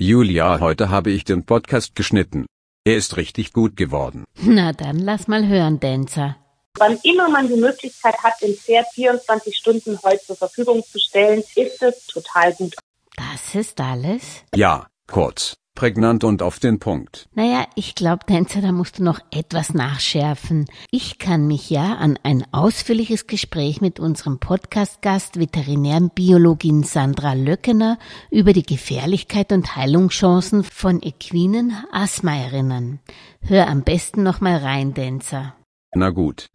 Julia, heute habe ich den Podcast geschnitten. Er ist richtig gut geworden. Na dann lass mal hören, Dancer. Wann immer man die Möglichkeit hat, dem Pferd 24 Stunden Heu zur Verfügung zu stellen, ist es total gut. Das ist alles? Ja, kurz, prägnant und auf den Punkt. Naja, ich glaube, Tänzer, da musst du noch etwas nachschärfen. Ich kann mich ja an ein ausführliches Gespräch mit unserem Podcast-Gast Veterinärbiologin Sandra Löckener über die Gefährlichkeit und Heilungschancen von equinen Asthma erinnern. Hör am besten noch mal rein, Tänzer. Na gut.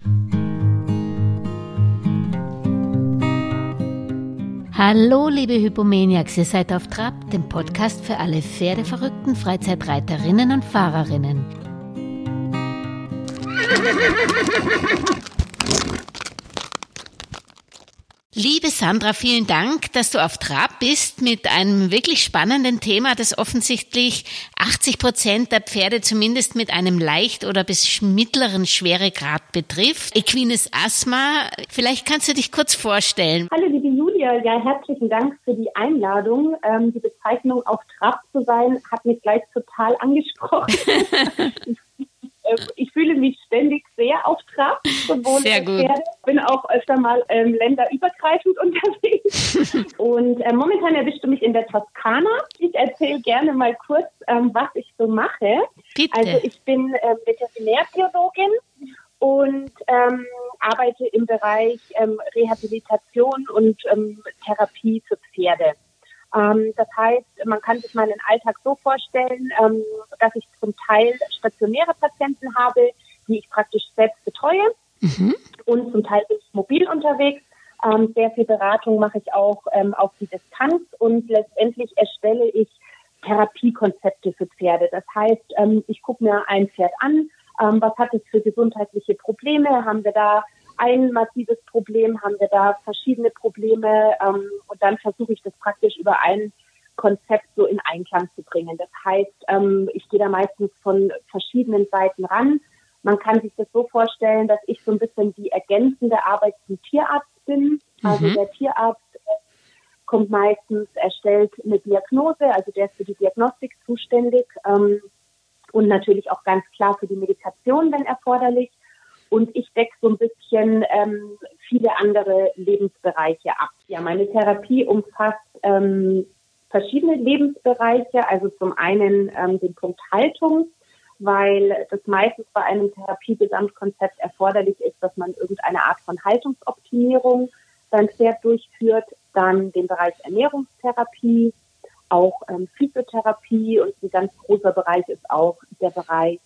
Hallo, liebe Hypomaniacs, ihr seid auf Trab, dem Podcast für alle pferdeverrückten Freizeitreiterinnen und Fahrerinnen. Liebe Sandra, vielen Dank, dass du auf Trab bist mit einem wirklich spannenden Thema, das offensichtlich 80 Prozent der Pferde zumindest mit einem leicht oder bis mittleren Schweregrad betrifft. Equines Asthma. Vielleicht kannst du dich kurz vorstellen. Hallo, liebe Julia. Ja, herzlichen Dank für die Einladung. Ähm, die Bezeichnung auf Trab zu sein, hat mich gleich total angesprochen. Äh, ich fühle mich ständig sehr auf Trab, sowohl Sehr gut. Pferde. Bin auch öfter mal ähm, länderübergreifend unterwegs. Und äh, momentan erwischte mich in der Toskana. Ich erzähle gerne mal kurz, ähm, was ich so mache. Bitte. Also ich bin ähm, Veterinärbiologin und ähm, arbeite im Bereich ähm, Rehabilitation und ähm, Therapie für Pferde. Ähm, das heißt, man kann sich meinen Alltag so vorstellen, ähm, dass ich zum Teil stationäre Patienten habe, die ich praktisch selbst betreue Mhm. und zum Teil bin ich mobil unterwegs. Ähm, sehr viel Beratung mache ich auch ähm, auf die Distanz und letztendlich erstelle ich Therapiekonzepte für Pferde. Das heißt, ähm, ich gucke mir ein Pferd an, ähm, was hat es für gesundheitliche Probleme, haben wir da ein massives Problem, haben wir da verschiedene Probleme ähm, und dann versuche ich das praktisch über ein Konzept so in Einklang zu bringen. Das heißt, ähm, ich gehe da meistens von verschiedenen Seiten ran. Man kann sich das so vorstellen, dass ich so ein bisschen die ergänzende Arbeit zum Tierarzt bin. Also Mhm. der Tierarzt kommt meistens, erstellt eine Diagnose, also der ist für die Diagnostik zuständig ähm, und natürlich auch ganz klar für die Medikation, wenn erforderlich. Und ich decke so ein bisschen ähm, viele andere Lebensbereiche ab. Ja, meine Therapie umfasst ähm, verschiedene Lebensbereiche, also zum einen ähm, den Punkt Haltung, weil das meistens bei einem Therapiegesamtkonzept erforderlich ist, dass man irgendeine Art von Haltungsoptimierung beim Pferd durchführt, dann den Bereich Ernährungstherapie, auch ähm, Physiotherapie und ein ganz großer Bereich ist auch der Bereich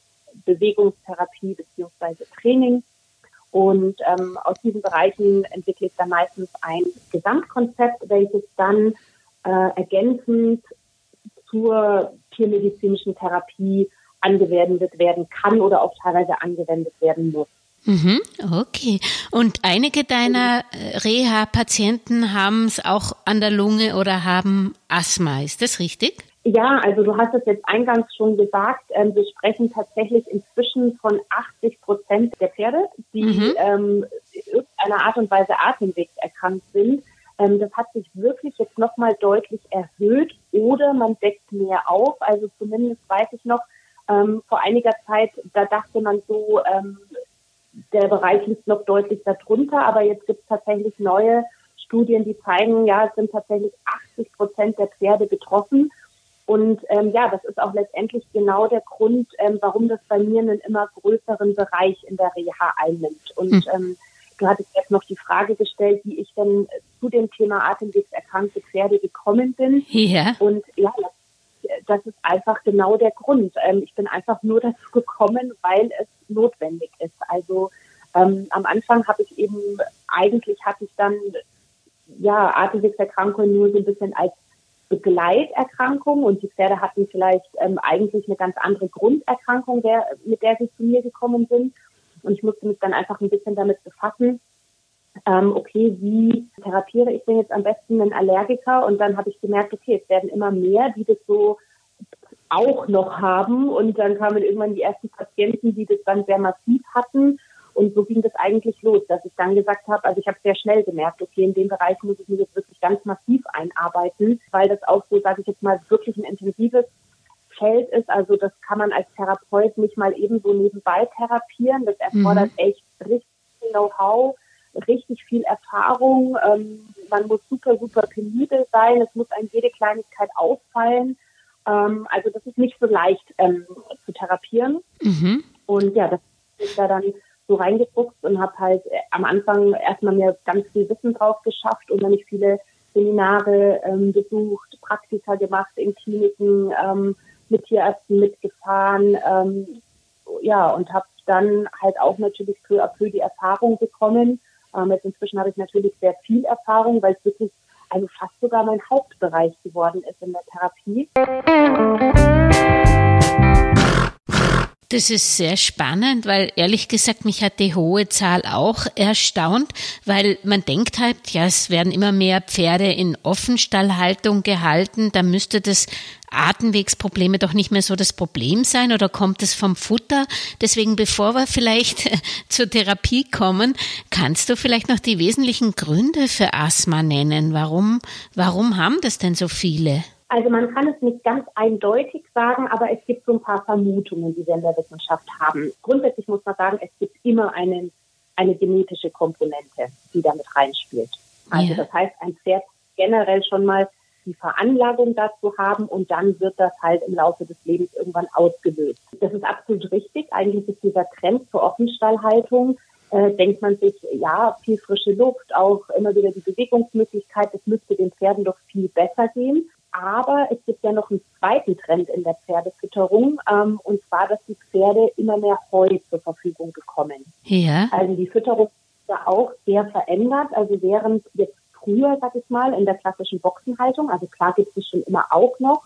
Bewegungstherapie beziehungsweise Training. Und ähm, aus diesen Bereichen entwickle ich dann meistens ein Gesamtkonzept, welches dann äh, ergänzend zur tiermedizinischen Therapie angewendet werden kann oder auch teilweise angewendet werden muss. Mhm, okay. Und einige deiner äh, Reha-Patienten haben es auch an der Lunge oder haben Asthma. Ist das richtig? Ja, also du hast es jetzt eingangs schon gesagt, ähm, wir sprechen tatsächlich inzwischen von 80 Prozent der Pferde, die Mhm. ähm, in irgendeiner Art und Weise atemwegserkrankt sind. Ähm, das hat sich wirklich jetzt nochmal deutlich erhöht oder man deckt mehr auf. Also zumindest weiß ich noch, ähm, vor einiger Zeit, da dachte man so, ähm, der Bereich liegt noch deutlich darunter, aber jetzt gibt es tatsächlich neue Studien, die zeigen, ja, es sind tatsächlich 80 Prozent der Pferde betroffen. Und ähm, ja, das ist auch letztendlich genau der Grund, ähm, warum das bei mir einen immer größeren Bereich in der Reha einnimmt. Und Hm. ähm, du hattest jetzt noch die Frage gestellt, wie ich denn zu dem Thema atemwegserkrankte Pferde gekommen bin. Ja. Und ja, das, ist einfach genau der Grund. Ähm, ich bin einfach nur dazu gekommen, weil es notwendig ist. Also ähm, am Anfang habe ich eben, eigentlich hatte ich dann ja Atemwegserkrankungen nur so ein bisschen als Begleiterkrankung und die Pferde hatten vielleicht ähm, eigentlich eine ganz andere Grunderkrankung, der, mit der sie zu mir gekommen sind. Und ich musste mich dann einfach ein bisschen damit befassen, ähm, okay, wie therapiere ich denn jetzt am besten einen Allergiker? Und dann habe ich gemerkt, okay, es werden immer mehr, die das so auch noch haben. Und dann kamen irgendwann die ersten Patienten, die das dann sehr massiv hatten. Und so ging das eigentlich los, dass ich dann gesagt habe, also ich habe sehr schnell gemerkt, okay, in dem Bereich muss ich mich jetzt wirklich ganz massiv einarbeiten, weil das auch so, sage ich jetzt mal, wirklich ein intensives Feld ist. Also das kann man als Therapeut nicht mal ebenso nebenbei therapieren. Das erfordert mhm. echt richtig Know-how, richtig viel Erfahrung. Ähm, man muss super, super penibel sein. Es muss einem jede Kleinigkeit auffallen. Ähm, also das ist nicht so leicht ähm, zu therapieren. Mhm. Und ja, das ist da dann so reingefuchst und habe halt äh, am Anfang erstmal mir ganz viel Wissen drauf geschafft und dann nicht viele Seminare ähm, besucht, Praktika gemacht in Kliniken, ähm, mit Tierärzten mitgefahren, ähm, ja, und habe dann halt auch natürlich peu à peu die Erfahrung bekommen. Ähm, jetzt inzwischen habe ich natürlich sehr viel Erfahrung, weil es wirklich also fast sogar mein Hauptbereich geworden ist in der Therapie. Das ist sehr spannend, weil ehrlich gesagt, mich hat die hohe Zahl auch erstaunt, weil man denkt halt, ja, es werden immer mehr Pferde in Offenstallhaltung gehalten, da müsste das Atemwegsprobleme doch nicht mehr so das Problem sein oder kommt es vom Futter? Deswegen, bevor wir vielleicht zur Therapie kommen, kannst du vielleicht noch die wesentlichen Gründe für Asthma nennen? Warum, warum haben das denn so viele? Also man kann es nicht ganz eindeutig sagen, aber es gibt so ein paar Vermutungen, die wir in der Wissenschaft haben. Grundsätzlich muss man sagen, es gibt immer einen, eine genetische Komponente, die damit reinspielt. Also ja. das heißt, ein Pferd generell schon mal die Veranlagung dazu haben und dann wird das halt im Laufe des Lebens irgendwann ausgelöst. Das ist absolut richtig. Eigentlich ist dieser Trend zur Offenstallhaltung äh, denkt man sich, ja, viel frische Luft, auch immer wieder die Bewegungsmöglichkeit, das müsste den Pferden doch viel besser gehen. Aber es gibt ja noch einen zweiten Trend in der Pferdefütterung, ähm, und zwar, dass die Pferde immer mehr Heu zur Verfügung bekommen. Ja. Also die Fütterung ist ja auch sehr verändert. Also während jetzt früher, sag ich mal, in der klassischen Boxenhaltung, also klar gibt es schon immer auch noch,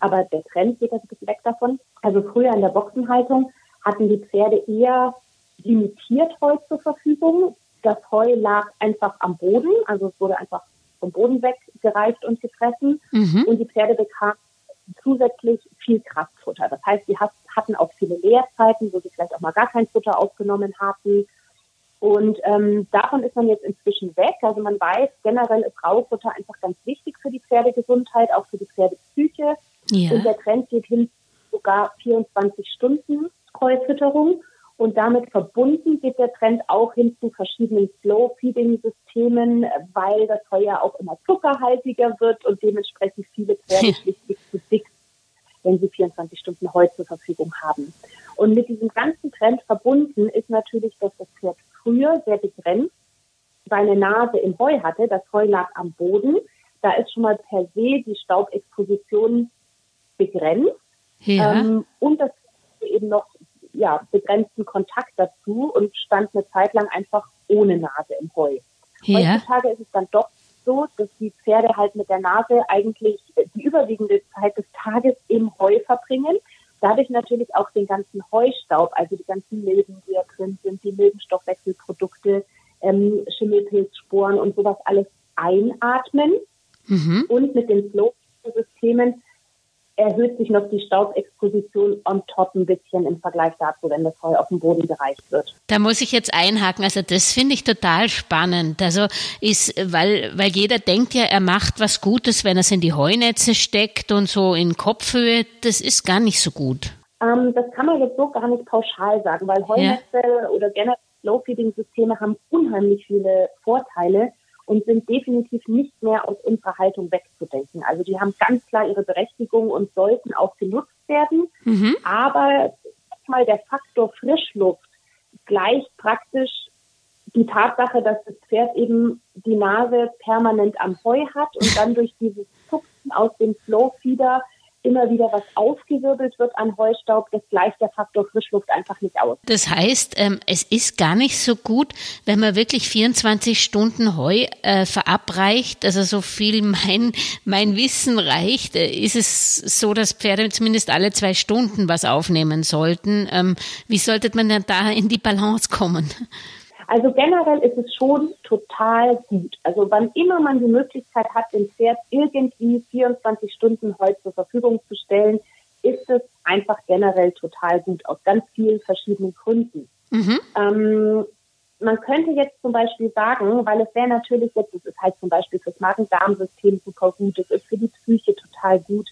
aber der Trend geht jetzt ein bisschen weg davon. Also früher in der Boxenhaltung hatten die Pferde eher limitiert Heu zur Verfügung. Das Heu lag einfach am Boden, also es wurde einfach vom Boden weggereicht und gefressen. Mhm. Und die Pferde bekamen zusätzlich viel Kraftfutter. Das heißt, sie hatten auch viele Leerzeiten, wo sie vielleicht auch mal gar kein Futter aufgenommen hatten. Und ähm, davon ist man jetzt inzwischen weg. Also man weiß, generell ist Raufutter einfach ganz wichtig für die Pferdegesundheit, auch für die Pferdepsyche. Ja. Und der Trend geht hin sogar 24 Stunden Heufütterung. Und damit verbunden geht der Trend auch hin zu verschiedenen Slow-Feeding-Systemen, weil das Heu ja auch immer zuckerhaltiger wird und dementsprechend viele Pferde schlichtweg zu dick, wenn sie 24 Stunden Heu zur Verfügung haben. Und mit diesem ganzen Trend verbunden ist natürlich, dass das Pferd früher sehr begrenzt seine Nase im Heu hatte. Das Heu lag am Boden. Da ist schon mal per se die Staubexposition begrenzt. Ja. Ähm, und das eben noch ja, begrenzten Kontakt dazu und stand eine Zeit lang einfach ohne Nase im Heu. Ja. Heutzutage ist es dann doch so, dass die Pferde halt mit der Nase eigentlich die überwiegende Zeit des Tages im Heu verbringen. Dadurch natürlich auch den ganzen Heustaub, also die ganzen Milben, die da drin sind, die Milbenstoffwechselprodukte, ähm, Schimmelpilzsporen und sowas alles einatmen. Mhm. Und mit den Flow-Systemen erhöht sich noch die Staubexposition on top ein bisschen im Vergleich dazu, wenn das Heu auf dem Boden gereicht wird. Da muss ich jetzt einhaken. Also das finde ich total spannend. Also ist, weil, weil jeder denkt ja, er macht was Gutes, wenn er es in die Heunetze steckt und so in Kopfhöhe. Das ist gar nicht so gut. Ähm, das kann man jetzt so gar nicht pauschal sagen, weil Heunetze ja. oder generell Low-Feeding-Systeme haben unheimlich viele Vorteile und sind definitiv nicht mehr aus unserer Haltung wegzudenken. Also die haben ganz klar ihre Berechtigung und sollten auch genutzt werden. Mhm. Aber mal der Faktor Frischluft gleicht praktisch die Tatsache, dass das Pferd eben die Nase permanent am Heu hat und dann durch dieses Zupfen aus dem Flowfeeder immer wieder was aufgewirbelt wird an Heustaub, das gleicht der Faktor Frischluft einfach nicht aus. Das heißt, ähm, es ist gar nicht so gut, wenn man wirklich 24 Stunden Heu äh, verabreicht, also so viel mein, mein Wissen reicht, äh, ist es so, dass Pferde zumindest alle zwei Stunden was aufnehmen sollten. Ähm, wie sollte man denn da in die Balance kommen? Also generell ist es schon total gut. Also wann immer man die Möglichkeit hat, dem Pferd irgendwie 24 Stunden Heu zur Verfügung zu stellen, ist es einfach generell total gut, aus ganz vielen verschiedenen Gründen. Mhm. Ähm, man könnte jetzt zum Beispiel sagen, weil es wäre natürlich jetzt, es ist halt zum Beispiel fürs Magen-Darm-System super gut, es ist für die Psyche total gut.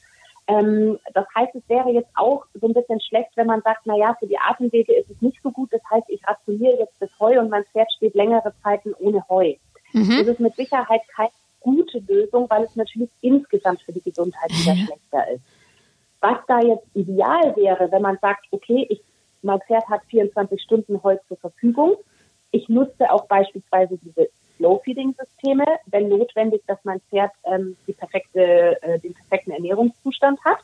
Ähm, das heißt, es wäre jetzt auch so ein bisschen schlecht, wenn man sagt, na ja, für die Atemwege ist es nicht so gut. Das heißt, ich rationiere jetzt das Heu und mein Pferd steht längere Zeiten ohne Heu. Mhm. Das ist mit Sicherheit keine gute Lösung, weil es natürlich insgesamt für die Gesundheit wieder mhm. schlechter ist. Was da jetzt ideal wäre, wenn man sagt, okay, ich, mein Pferd hat 24 Stunden Heu zur Verfügung. Ich nutze auch beispielsweise diese Slow-Feeding-Systeme, wenn notwendig, dass mein Pferd ähm, die perfekte, äh, den perfekten Ernährungszustand hat.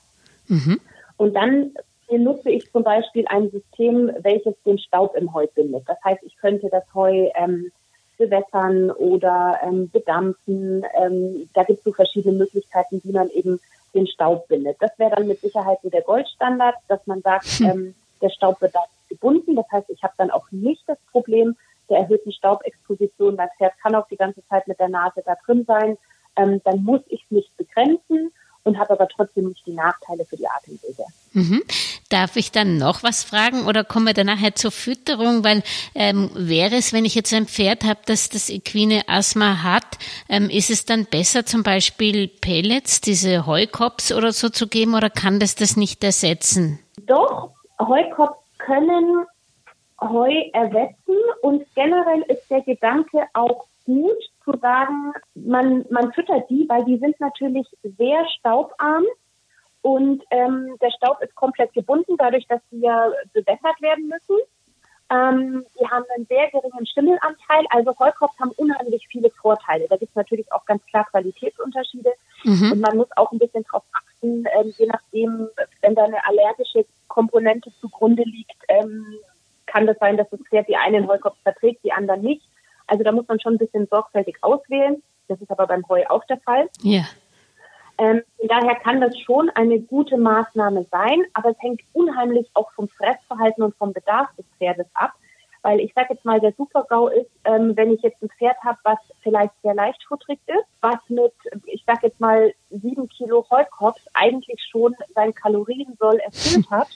Mhm. Und dann nutze ich zum Beispiel ein System, welches den Staub im Heu bindet. Das heißt, ich könnte das Heu ähm, bewässern oder ähm, bedampfen. Ähm, da gibt es so verschiedene Möglichkeiten, wie man eben den Staub bindet. Das wäre dann mit Sicherheit so der Goldstandard, dass man sagt, hm. ähm, der Staub wird da gebunden. Das heißt, ich habe dann auch nicht das Problem der erhöhten Staubexposition. Mein Pferd kann auch die ganze Zeit mit der Nase da drin sein. Ähm, dann muss ich es nicht begrenzen und habe aber trotzdem nicht die Nachteile für die Atemwege. Mhm. Darf ich dann noch was fragen oder kommen wir dann nachher zur Fütterung? Weil ähm, wäre es, wenn ich jetzt ein Pferd habe, das das equine Asthma hat, ähm, ist es dann besser zum Beispiel Pellets, diese Heukops oder so zu geben oder kann das das nicht ersetzen? Doch, Heukops können Heu ersetzen und generell ist der Gedanke auch gut zu sagen, man, man füttert die, weil die sind natürlich sehr staubarm und ähm, der Staub ist komplett gebunden, dadurch, dass sie ja bewässert werden müssen. Ähm, die haben einen sehr geringen Schimmelanteil. Also Heukopf haben unheimlich viele Vorteile. Da gibt es natürlich auch ganz klar Qualitätsunterschiede. Mhm. Und man muss auch ein bisschen darauf achten, ähm, je nachdem, wenn da eine allergische Komponente zugrunde liegt, ähm, kann das sein, dass das Pferd die einen Heukopf verträgt, die anderen nicht. Also da muss man schon ein bisschen sorgfältig auswählen. Das ist aber beim Heu auch der Fall. Ja. Ähm, daher kann das schon eine gute Maßnahme sein, aber es hängt unheimlich auch vom Fressverhalten und vom Bedarf des Pferdes ab. Weil ich sage jetzt mal, der Super-GAU ist, ähm, wenn ich jetzt ein Pferd habe, was vielleicht sehr leichtfutterig ist, was mit, ich sage jetzt mal, sieben Kilo Heukops eigentlich schon sein Kaloriensoll erfüllt hat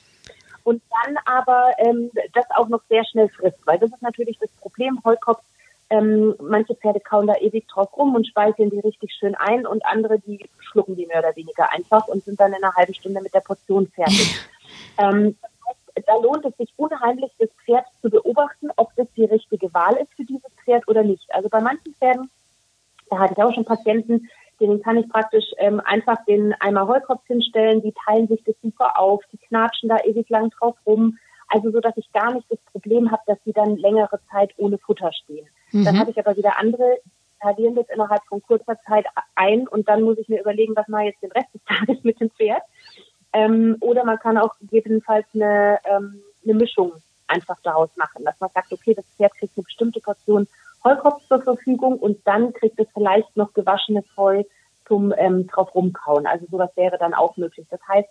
und dann aber ähm, das auch noch sehr schnell frisst. Weil das ist natürlich das Problem. Heukops ähm, manche Pferde kauen da ewig drauf rum und speisen die richtig schön ein und andere, die schlucken die mehr oder weniger einfach und sind dann in einer halben Stunde mit der Portion fertig. ähm, da lohnt es sich unheimlich, das Pferd zu beobachten, ob das die richtige Wahl ist für dieses Pferd oder nicht. Also bei manchen Pferden, da hatte ich auch schon Patienten, denen kann ich praktisch ähm, einfach den Eimer Heukopf hinstellen, die teilen sich das super auf, die knatschen da ewig lang drauf rum. Also so, dass ich gar nicht das Problem habe, dass sie dann längere Zeit ohne Futter stehen. Mhm. Dann habe ich aber wieder andere, talieren das innerhalb von kurzer Zeit ein und dann muss ich mir überlegen, was mache ich jetzt den Rest des Tages mit dem Pferd. Ähm, oder man kann auch gegebenenfalls eine, ähm, eine Mischung einfach daraus machen, dass man sagt, okay, das Pferd kriegt eine bestimmte Portion Heukopf zur Verfügung und dann kriegt es vielleicht noch gewaschenes Heu zum ähm, drauf rumkauen. Also sowas wäre dann auch möglich. Das heißt,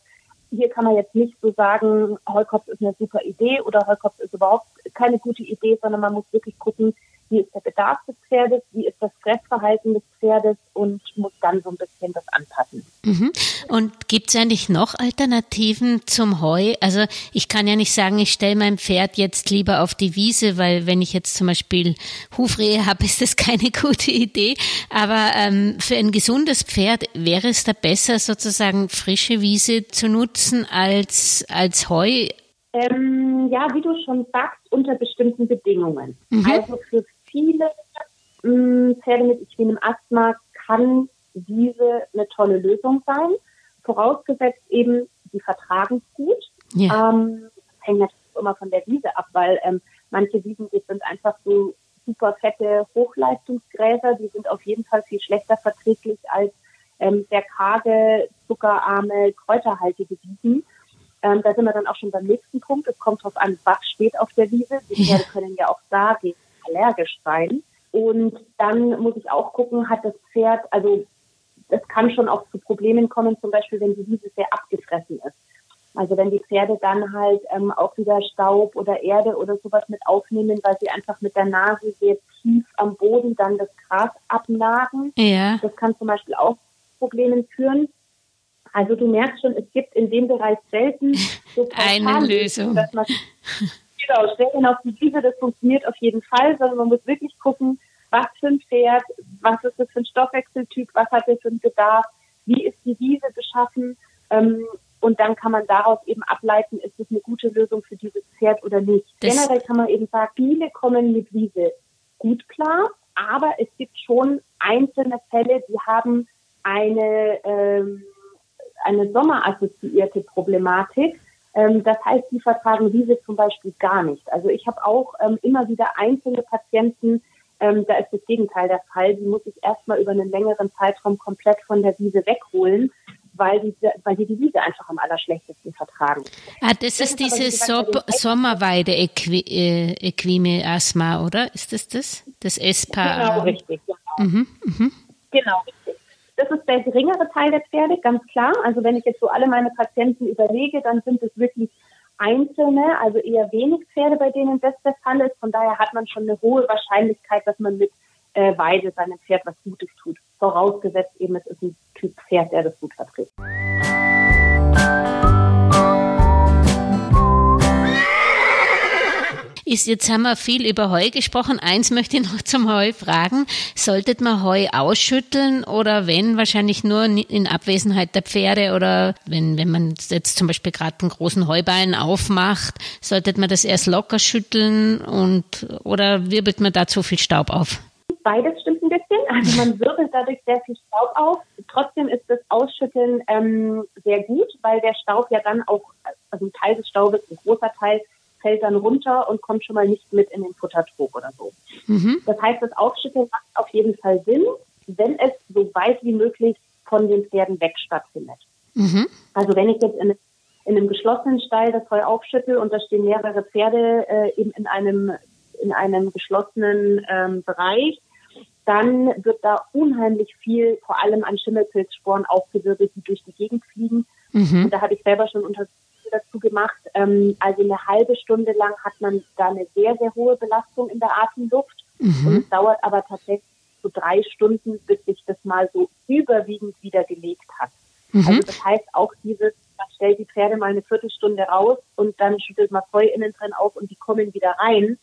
hier kann man jetzt nicht so sagen, Heukopf ist eine super Idee oder Heukopf ist überhaupt keine gute Idee, sondern man muss wirklich gucken, wie ist der Bedarf des Pferdes, wie ist das Fressverhalten des Pferdes und muss dann so ein bisschen das anpassen. Mhm. Und gibt es eigentlich noch Alternativen zum Heu? Also ich kann ja nicht sagen, ich stelle mein Pferd jetzt lieber auf die Wiese, weil wenn ich jetzt zum Beispiel Hufrehe habe, ist das keine gute Idee. Aber ähm, für ein gesundes Pferd wäre es da besser, sozusagen frische Wiese zu nutzen als, als Heu? Ähm, ja, wie du schon sagst, unter bestimmten Bedingungen. Mhm. Also für viele mm, Pferde mit equinem Asthma kann diese eine tolle Lösung sein. Vorausgesetzt eben, die vertragen es gut. Ja. Ähm, das hängt natürlich immer von der Wiese ab, weil ähm, manche Wiesen sind einfach so super fette Hochleistungsgräser, die sind auf jeden Fall viel schlechter verträglich als ähm, sehr karge, zuckerarme, kräuterhaltige Wiesen. Ähm, da sind wir dann auch schon beim nächsten Punkt. Es kommt darauf an, was steht auf der Wiese. Die Pferde können ja auch da allergisch sein. Und dann muss ich auch gucken, hat das Pferd, also es kann schon auch zu Problemen kommen, zum Beispiel wenn die Wiese sehr abgefressen ist. Also wenn die Pferde dann halt ähm, auch wieder Staub oder Erde oder sowas mit aufnehmen, weil sie einfach mit der Nase sehr tief am Boden dann das Gras abnagen. Ja. Das kann zum Beispiel auch zu Problemen führen. Also du merkst schon, es gibt in dem Bereich selten so eine Lösung. Dass man Genau, stellen auf die Wiese, das funktioniert auf jeden Fall, sondern man muss wirklich gucken, was für ein Pferd, was ist das für ein Stoffwechseltyp, was hat er für einen Bedarf, wie ist die Wiese beschaffen ähm, und dann kann man daraus eben ableiten, ist es eine gute Lösung für dieses Pferd oder nicht. Das Generell kann man eben sagen, viele kommen mit Wiese gut klar, aber es gibt schon einzelne Fälle, die haben eine, ähm, eine sommerassoziierte Problematik. Ähm, das heißt, die vertragen Wiese zum Beispiel gar nicht. Also ich habe auch ähm, immer wieder einzelne Patienten, ähm, da ist das Gegenteil der Fall. Die muss ich erstmal über einen längeren Zeitraum komplett von der Wiese wegholen, weil die, weil die die Wiese einfach am allerschlechtesten vertragen. Ah, das, das ist diese so Sommerweide äh, oder? Ist das das? Das ESPA? Genau, richtig. Genau. Mhm, mh. genau, richtig. Das ist der geringere Teil der Pferde, ganz klar. Also wenn ich jetzt so alle meine Patienten überlege, dann sind es wirklich einzelne, also eher wenig Pferde, bei denen das der Fall ist. Von daher hat man schon eine hohe Wahrscheinlichkeit, dass man mit äh, Weide seinem Pferd was Gutes tut. Vorausgesetzt eben, es ist ein Typ Pferd, der das gut vertritt. Ist, jetzt haben wir viel über Heu gesprochen. Eins möchte ich noch zum Heu fragen. Sollte man Heu ausschütteln oder wenn, wahrscheinlich nur in Abwesenheit der Pferde oder wenn, wenn man jetzt zum Beispiel gerade einen großen Heuballen aufmacht, sollte man das erst locker schütteln und oder wirbelt man da zu viel Staub auf? Beides stimmt ein bisschen. Also man wirbelt dadurch sehr viel Staub auf. Trotzdem ist das Ausschütteln ähm, sehr gut, weil der Staub ja dann auch, also ein Teil des Staubes, ein großer Teil, fällt dann runter und kommt schon mal nicht mit in den Futtertrog oder so. Mhm. Das heißt, das Aufschütteln macht auf jeden Fall Sinn, wenn es so weit wie möglich von den Pferden weg stattfindet. Mhm. Also wenn ich jetzt in, in, einem geschlossenen Stall das Heu aufschüttel und da stehen mehrere Pferde äh, eben in einem, in einem geschlossenen ähm, Bereich, dann wird da unheimlich viel, vor allem an Schimmelpilzsporen aufgewirbelt, die durch die Gegend fliegen. Mhm. Und da habe ich selber schon unter dazu gemacht. Ähm, also eine halbe Stunde lang hat man da eine sehr, sehr hohe Belastung in der Atemluft. Mhm. Und es dauert aber tatsächlich so drei Stunden, bis sich das mal so überwiegend wieder gelegt hat. Mhm. Also das heißt auch dieses, man stellt die Pferde mal eine Viertelstunde raus und dann schüttelt man Heu innen drin auf und die kommen wieder rein.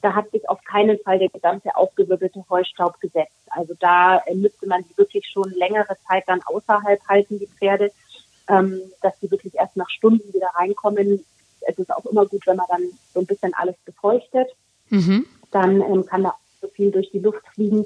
Da hat sich auf keinen Fall der gesamte aufgewirbelte Heustaub gesetzt. Also da äh, müsste man die wirklich schon längere Zeit dann außerhalb halten, die Pferde ähm, dass die wirklich erst nach Stunden wieder reinkommen. Es ist auch immer gut, wenn man dann so ein bisschen alles befeuchtet. Mhm. Dann ähm, kann da so viel durch die Luft fliegen.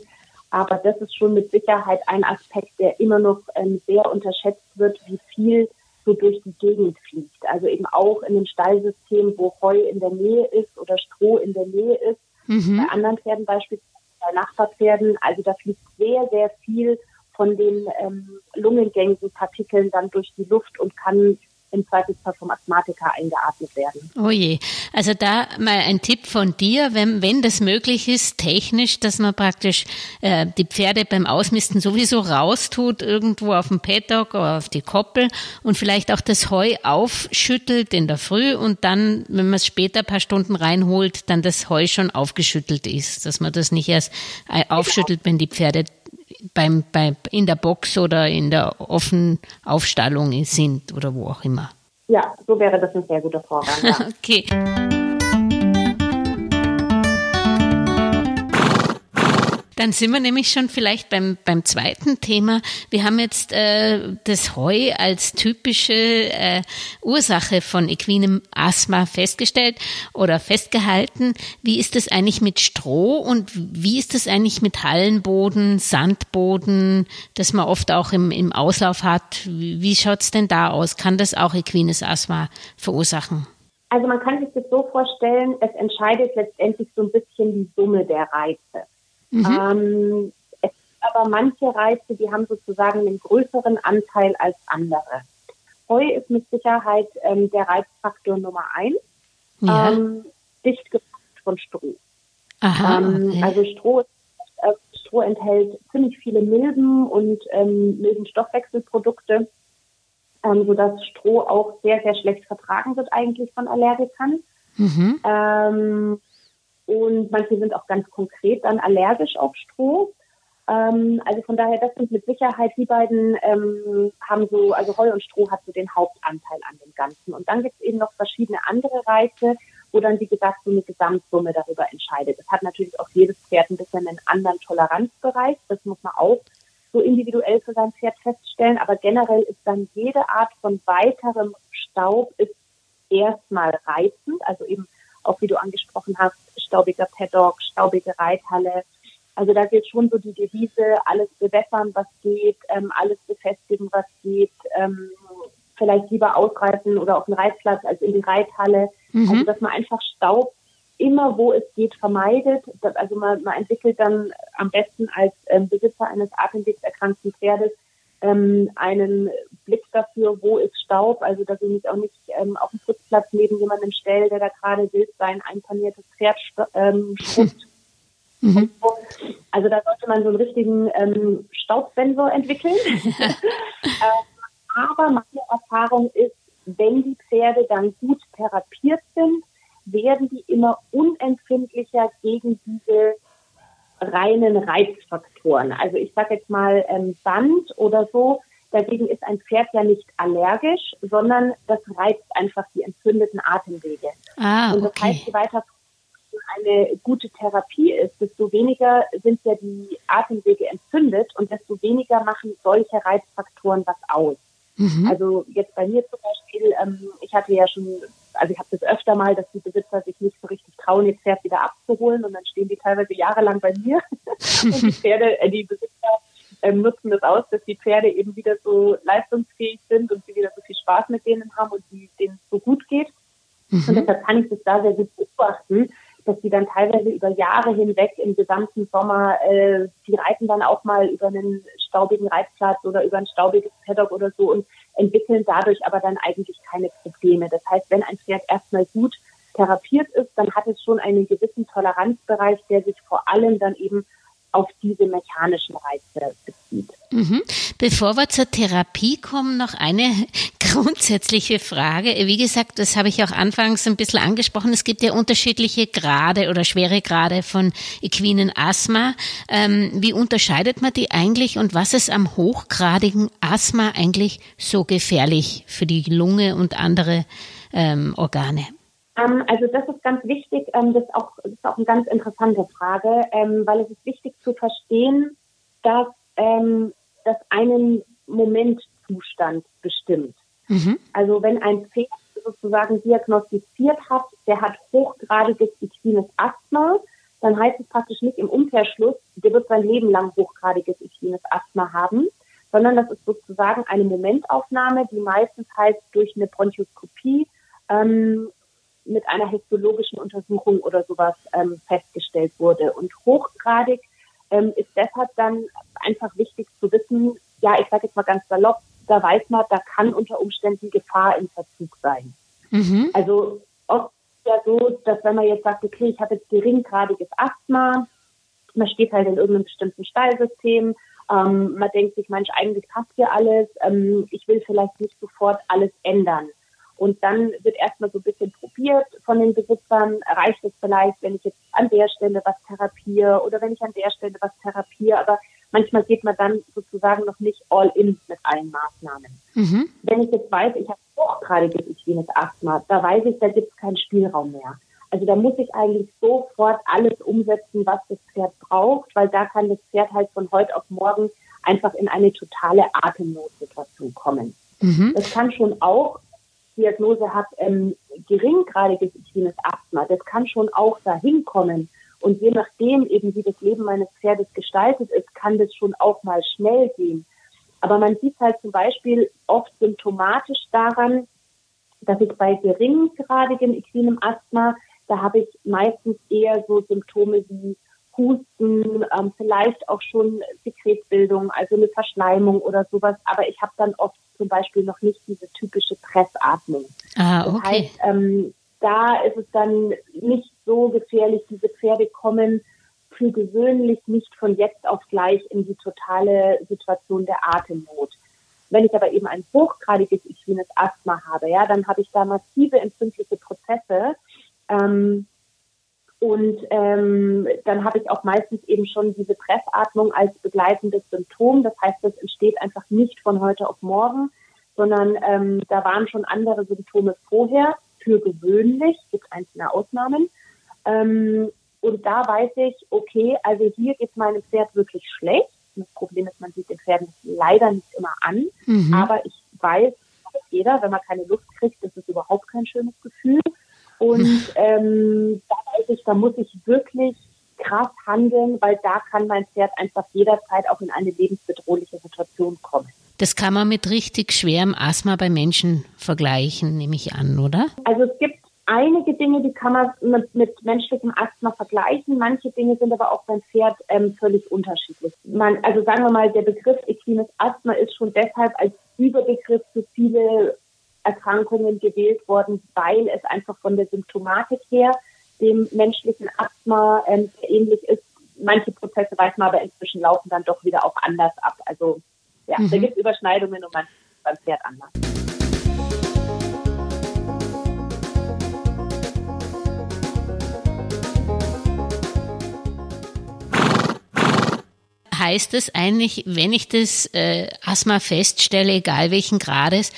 Aber das ist schon mit Sicherheit ein Aspekt, der immer noch ähm, sehr unterschätzt wird, wie viel so durch die Gegend fliegt. Also eben auch in dem Stallsystem, wo Heu in der Nähe ist oder Stroh in der Nähe ist. Mhm. Bei anderen Pferden beispielsweise, bei Nachbarpferden. Also da fliegt sehr, sehr viel von den ähm, lungengängigen Partikeln dann durch die Luft und kann im Zweifelsfall vom Asthmatiker eingeatmet werden. Oh je. Also da mal ein Tipp von dir, wenn, wenn das möglich ist, technisch, dass man praktisch äh, die Pferde beim Ausmisten sowieso raustut, irgendwo auf dem Paddock oder auf die Koppel und vielleicht auch das Heu aufschüttelt in der Früh und dann, wenn man es später ein paar Stunden reinholt, dann das Heu schon aufgeschüttelt ist, dass man das nicht erst äh, aufschüttelt, wenn die Pferde beim, beim, in der Box oder in der offenen Aufstallung sind oder wo auch immer. Ja, so wäre das ein sehr guter Vorgang. Ja. okay. Dann sind wir nämlich schon vielleicht beim, beim zweiten Thema. Wir haben jetzt äh, das Heu als typische äh, Ursache von equinem Asthma festgestellt oder festgehalten. Wie ist es eigentlich mit Stroh und wie ist es eigentlich mit Hallenboden, Sandboden, das man oft auch im, im Auslauf hat? Wie, wie schaut's denn da aus? Kann das auch equines Asthma verursachen? Also man kann sich das so vorstellen, es entscheidet letztendlich so ein bisschen die Summe der Reize. Mhm. Ähm, es gibt aber manche Reize, die haben sozusagen einen größeren Anteil als andere. Heu ist mit Sicherheit ähm, der Reizfaktor Nummer eins. Ja. Ähm, dicht gepackt von Stroh. Aha, ähm, okay. Also Stroh, äh, Stroh enthält ziemlich viele Milben und ähm, Milbenstoffwechselprodukte, ähm, sodass Stroh auch sehr, sehr schlecht vertragen wird eigentlich von Allergikern. Mhm. Ähm, und manche sind auch ganz konkret dann allergisch auf Stroh. Ähm, also von daher, das sind mit Sicherheit die beiden ähm, haben so, also Heu und Stroh hat so den Hauptanteil an dem Ganzen. Und dann gibt es eben noch verschiedene andere Reize, oder wie gesagt so eine Gesamtsumme darüber entscheidet. Es hat natürlich auch jedes Pferd ein bisschen einen anderen Toleranzbereich, das muss man auch so individuell für sein Pferd feststellen, aber generell ist dann jede Art von weiterem Staub ist erstmal reizend, also eben auch wie du angesprochen hast, staubiger Paddock, staubige Reithalle. Also da gilt schon so die Devise, alles bewässern, was geht, ähm, alles befestigen, was geht, ähm, vielleicht lieber ausreißen oder auf den Reitplatz als in die Reithalle. Mhm. Also dass man einfach Staub immer, wo es geht, vermeidet. Also man, man entwickelt dann am besten als ähm, Besitzer eines atemwegserkrankten Pferdes ähm, einen Blick dafür, wo ist Staub, also dass ich mich auch nicht ähm, auf dem Putzplatz neben jemandem stelle, der da gerade wild sein einpaniertes Pferd ähm, schrubbt. Mhm. Also da sollte man so einen richtigen ähm, Staubsensor entwickeln. ähm, aber meine Erfahrung ist, wenn die Pferde dann gut therapiert sind, werden die immer unempfindlicher gegen diese reinen Reizfaktoren. Also ich sage jetzt mal ähm, Band oder so, dagegen ist ein Pferd ja nicht allergisch, sondern das reizt einfach die entzündeten Atemwege. Ah, Und das okay. heißt, je weiter eine gute Therapie ist, desto weniger sind ja die Atemwege entzündet und desto weniger machen solche Reizfaktoren was aus. Mhm. Also jetzt bei mir zum Beispiel, ähm, ich hatte ja schon, also ich habe das öfter mal, dass die Besitzer sich nicht so richtig trauen, ihr Pferd wieder abzuholen und dann stehen die teilweise jahrelang bei mir und die Pferde, äh, die Besitzer ähm, nutzen das aus, dass die Pferde eben wieder so leistungsfähig sind und sie wieder so viel Spaß mit denen haben und die, denen es so gut geht. Mhm. Und deshalb kann ich das da sehr gut beobachten, dass die dann teilweise über Jahre hinweg im gesamten Sommer, äh, die reiten dann auch mal über einen staubigen Reitplatz oder über ein staubiges Paddock oder so und entwickeln dadurch aber dann eigentlich keine Probleme. Das heißt, wenn ein Pferd erstmal gut therapiert ist, dann hat es schon einen gewissen Toleranzbereich, der sich vor allem dann eben auf diese mechanischen Reize bezieht. Mhm. Bevor wir zur Therapie kommen, noch eine grundsätzliche Frage. Wie gesagt, das habe ich auch anfangs ein bisschen angesprochen. Es gibt ja unterschiedliche Grade oder schwere Grade von equinen Asthma. Ähm, wie unterscheidet man die eigentlich und was ist am hochgradigen Asthma eigentlich so gefährlich für die Lunge und andere ähm, Organe? Ähm, also das ist ganz wichtig, das, ist auch, das ist auch eine ganz interessante Frage, weil es ist wichtig zu verstehen, dass das einen Momentzustand bestimmt. Mhm. Also wenn ein Pferd sozusagen diagnostiziert hat, der hat hochgradiges equines Asthma, dann heißt es praktisch nicht im Umkehrschluss, der wird sein Leben lang hochgradiges equines Asthma haben, sondern das ist sozusagen eine Momentaufnahme, die meistens heißt durch eine Bronchoskopie ähm, mit einer histologischen Untersuchung oder sowas ähm, festgestellt wurde. Und hochgradig ähm, ist deshalb dann einfach wichtig zu wissen, ja, ich sage jetzt mal ganz salopp, da weiß man, da kann unter Umständen Gefahr im Verzug sein. Mhm. Also oft ist ja so, dass wenn man jetzt sagt, okay, ich habe jetzt geringgradiges Asthma, man steht halt in irgendeinem bestimmten Stallsystem, ähm, man denkt sich, Mensch, eigentlich passt hier alles, ähm, ich will vielleicht nicht sofort alles ändern. Und dann wird erstmal so ein bisschen probiert von den Besitzern. Reicht es vielleicht, wenn ich jetzt an der Stelle was therapiere oder wenn ich an der Stelle was therapiere. Aber manchmal geht man dann sozusagen noch nicht all in mit allen Maßnahmen. Mhm. Wenn ich jetzt weiß, ich habe hochgradiges Ischämisches Asthma, da weiß ich, da gibt es keinen Spielraum mehr. Also da muss ich eigentlich sofort alles umsetzen, was das Pferd braucht, weil da kann das Pferd halt von heute auf morgen einfach in eine totale Atemnotsituation kommen. Mhm. Das kann schon auch Diagnose hat ähm, geringgradiges intimes Asthma, das kann schon auch dahin kommen. Und je nachdem eben, wie das Leben meines Pferdes gestaltet ist, kann das schon auch mal schnell gehen. Aber man sieht halt zum Beispiel oft symptomatisch daran, dass ich bei geringgradigem equinem Asthma, da habe ich meistens eher so Symptome wie Husten, ähm, vielleicht auch schon Sekretbildung, also eine Verschleimung oder sowas. Aber ich habe dann oft zum Beispiel noch nicht diese typische Pressatmung. Ah, okay. Das heißt, ähm, da ist es dann nicht so gefährlich. Diese Pferde kommen für gewöhnlich nicht von jetzt auf gleich in die totale Situation der Atemnot. Wenn ich aber eben ein hochgradiges ischämisches Asthma habe, ja, dann habe ich da massive entzündliche Prozesse. Ähm, und ähm, dann habe ich auch meistens eben schon diese Pressatmung als begleitendes Symptom. Das heißt, das entsteht einfach nicht von heute auf morgen, sondern ähm, da waren schon andere Symptome vorher. für gewöhnlich, gibt einzelne Ausnahmen. Ähm, und da weiß ich, okay, also hier geht meinem Pferd wirklich schlecht. Das Problem ist, man sieht den Pferden leider nicht immer an. Mhm. Aber ich weiß, jeder, wenn man keine Luft kriegt, ist es überhaupt kein schönes Gefühl. Und ähm, da weiß ich, da muss ich wirklich krass handeln, weil da kann mein Pferd einfach jederzeit auch in eine lebensbedrohliche Situation kommen. Das kann man mit richtig schwerem Asthma bei Menschen vergleichen, nehme ich an, oder? Also es gibt einige Dinge, die kann man mit, mit menschlichem Asthma vergleichen. Manche Dinge sind aber auch beim Pferd ähm, völlig unterschiedlich. Man, also sagen wir mal, der Begriff equines Asthma ist schon deshalb als Überbegriff für viele Erkrankungen gewählt worden, weil es einfach von der Symptomatik her dem menschlichen Asthma ähm, ähnlich ist. Manche Prozesse weiß man aber inzwischen laufen dann doch wieder auch anders ab. Also ja, mhm. da gibt es Überschneidungen und man beim Pferd anders. heißt es eigentlich, wenn ich das äh, Asthma feststelle, egal welchen Grades,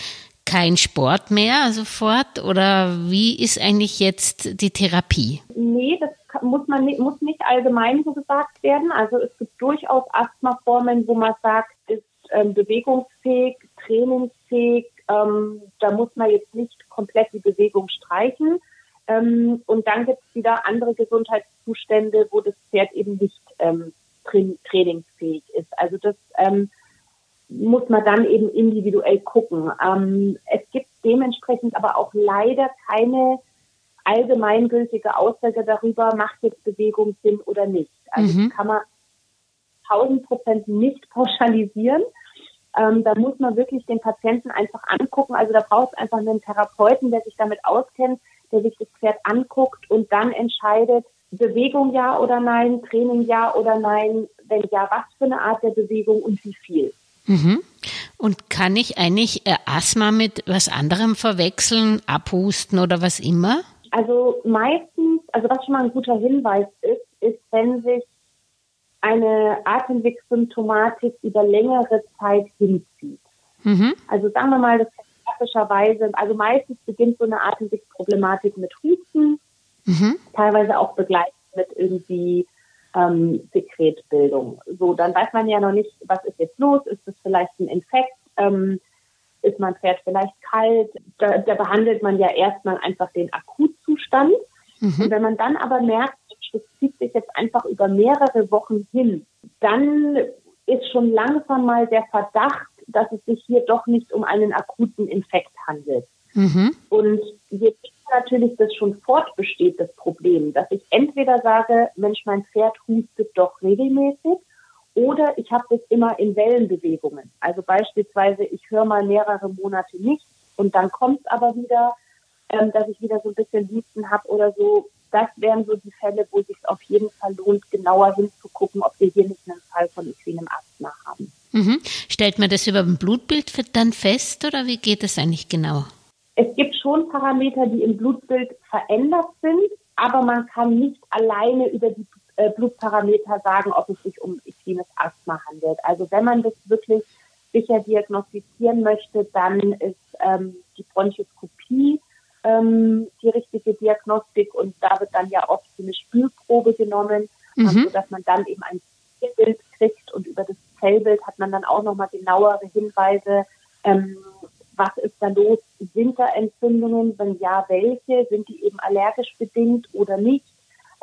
kein Sport mehr sofort? Oder wie ist eigentlich jetzt die Therapie? Nee, das muss man nicht, muss nicht allgemein so gesagt werden. Also es gibt durchaus Asthmaformen, wo man sagt, ist ähm, bewegungsfähig, trainingsfähig. Ähm, da muss man jetzt nicht komplett die Bewegung streichen. Ähm, und dann gibt es wieder andere Gesundheitszustände, wo das Pferd eben nicht ähm, trainingsfähig ist. Also das ähm, muss man dann eben individuell gucken. Ähm, es gibt dementsprechend aber auch leider keine allgemeingültige Aussage darüber, macht jetzt Bewegung Sinn oder nicht. Also mhm. kann man 1000 Prozent nicht pauschalisieren. Ähm, da muss man wirklich den Patienten einfach angucken. Also da braucht es einfach einen Therapeuten, der sich damit auskennt, der sich das Pferd anguckt und dann entscheidet, Bewegung ja oder nein, Training ja oder nein, wenn ja, was für eine Art der Bewegung und wie viel. Mhm. Und kann ich eigentlich äh, Asthma mit was anderem verwechseln, abhusten oder was immer? Also meistens, also was schon mal ein guter Hinweis ist, ist, wenn sich eine Atemwegssymptomatik über längere Zeit hinzieht. Mhm. Also sagen wir mal, das klassischerweise, also meistens beginnt so eine Atemwegsproblematik mit Husten, mhm. teilweise auch begleitet mit irgendwie ähm, Sekretbildung. So, dann weiß man ja noch nicht, was ist jetzt los? Ist es vielleicht ein Infekt? Ähm, ist mein Pferd vielleicht kalt? Da, da behandelt man ja erstmal einfach den Akutzustand. Mhm. Und wenn man dann aber merkt, das zieht sich jetzt einfach über mehrere Wochen hin, dann ist schon langsam mal der Verdacht, dass es sich hier doch nicht um einen akuten Infekt handelt. Mhm. Und je natürlich das schon fortbesteht, das Problem, dass ich entweder sage, Mensch, mein Pferd hustet doch regelmäßig, oder ich habe das immer in Wellenbewegungen. Also beispielsweise, ich höre mal mehrere Monate nicht und dann kommt es aber wieder, ähm, dass ich wieder so ein bisschen Husten habe oder so. Das wären so die Fälle, wo es sich auf jeden Fall lohnt, genauer hinzugucken, ob wir hier nicht einen Fall von equinem Asthma haben. Mhm. Stellt man das über ein Blutbild dann fest oder wie geht das eigentlich genau? Es gibt schon Parameter, die im Blutbild verändert sind, aber man kann nicht alleine über die äh, Blutparameter sagen, ob es sich um equines Asthma handelt. Also wenn man das wirklich sicher diagnostizieren möchte, dann ist ähm, die Bronchoskopie ähm, die richtige Diagnostik und da wird dann ja oft so eine Spülprobe genommen, mhm. also, dass man dann eben ein Zellbild kriegt und über das Zellbild hat man dann auch nochmal genauere Hinweise, ähm, was ist da los? Sind da Entzündungen? Wenn ja, welche? Sind die eben allergisch bedingt oder nicht?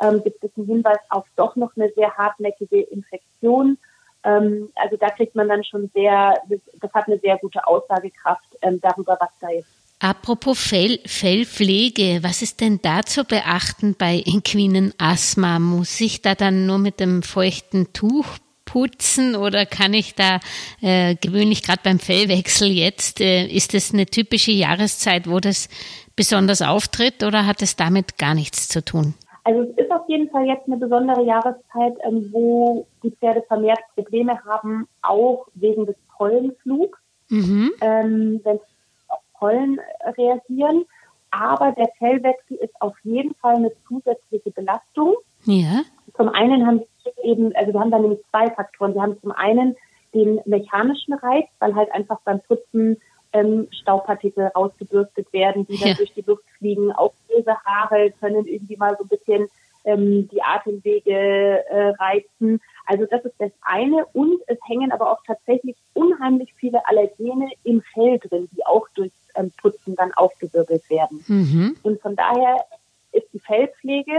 Ähm, gibt es einen Hinweis auf doch noch eine sehr hartnäckige Infektion? Ähm, also da kriegt man dann schon sehr, das, hat eine sehr gute Aussagekraft ähm, darüber, was da ist. Apropos Fell, Fellpflege, was ist denn da zu beachten bei inquinen Asthma? Muss ich da dann nur mit dem feuchten Tuch putzen oder kann ich da äh, gewöhnlich gerade beim Fellwechsel jetzt, äh, ist es eine typische Jahreszeit, wo das besonders auftritt oder hat es damit gar nichts zu tun? Also es ist auf jeden Fall jetzt eine besondere Jahreszeit, ähm, wo die Pferde vermehrt Probleme haben, auch wegen des Pollenflugs, mhm. ähm, wenn sie auf Pollen reagieren. Aber der Fellwechsel ist auf jeden Fall eine zusätzliche Belastung. Ja. Zum einen haben wir eben, also wir haben da nämlich zwei Faktoren. Wir haben zum einen den mechanischen Reiz, weil halt einfach beim Putzen ähm, Staubpartikel rausgebürstet werden, die dann ja. durch die Luft fliegen. Auch böse Haare können irgendwie mal so ein bisschen ähm, die Atemwege äh, reizen. Also das ist das eine. Und es hängen aber auch tatsächlich unheimlich viele Allergene im Fell drin, die auch durch ähm, Putzen dann aufgewirbelt werden. Mhm. Und von daher ist die Fellpflege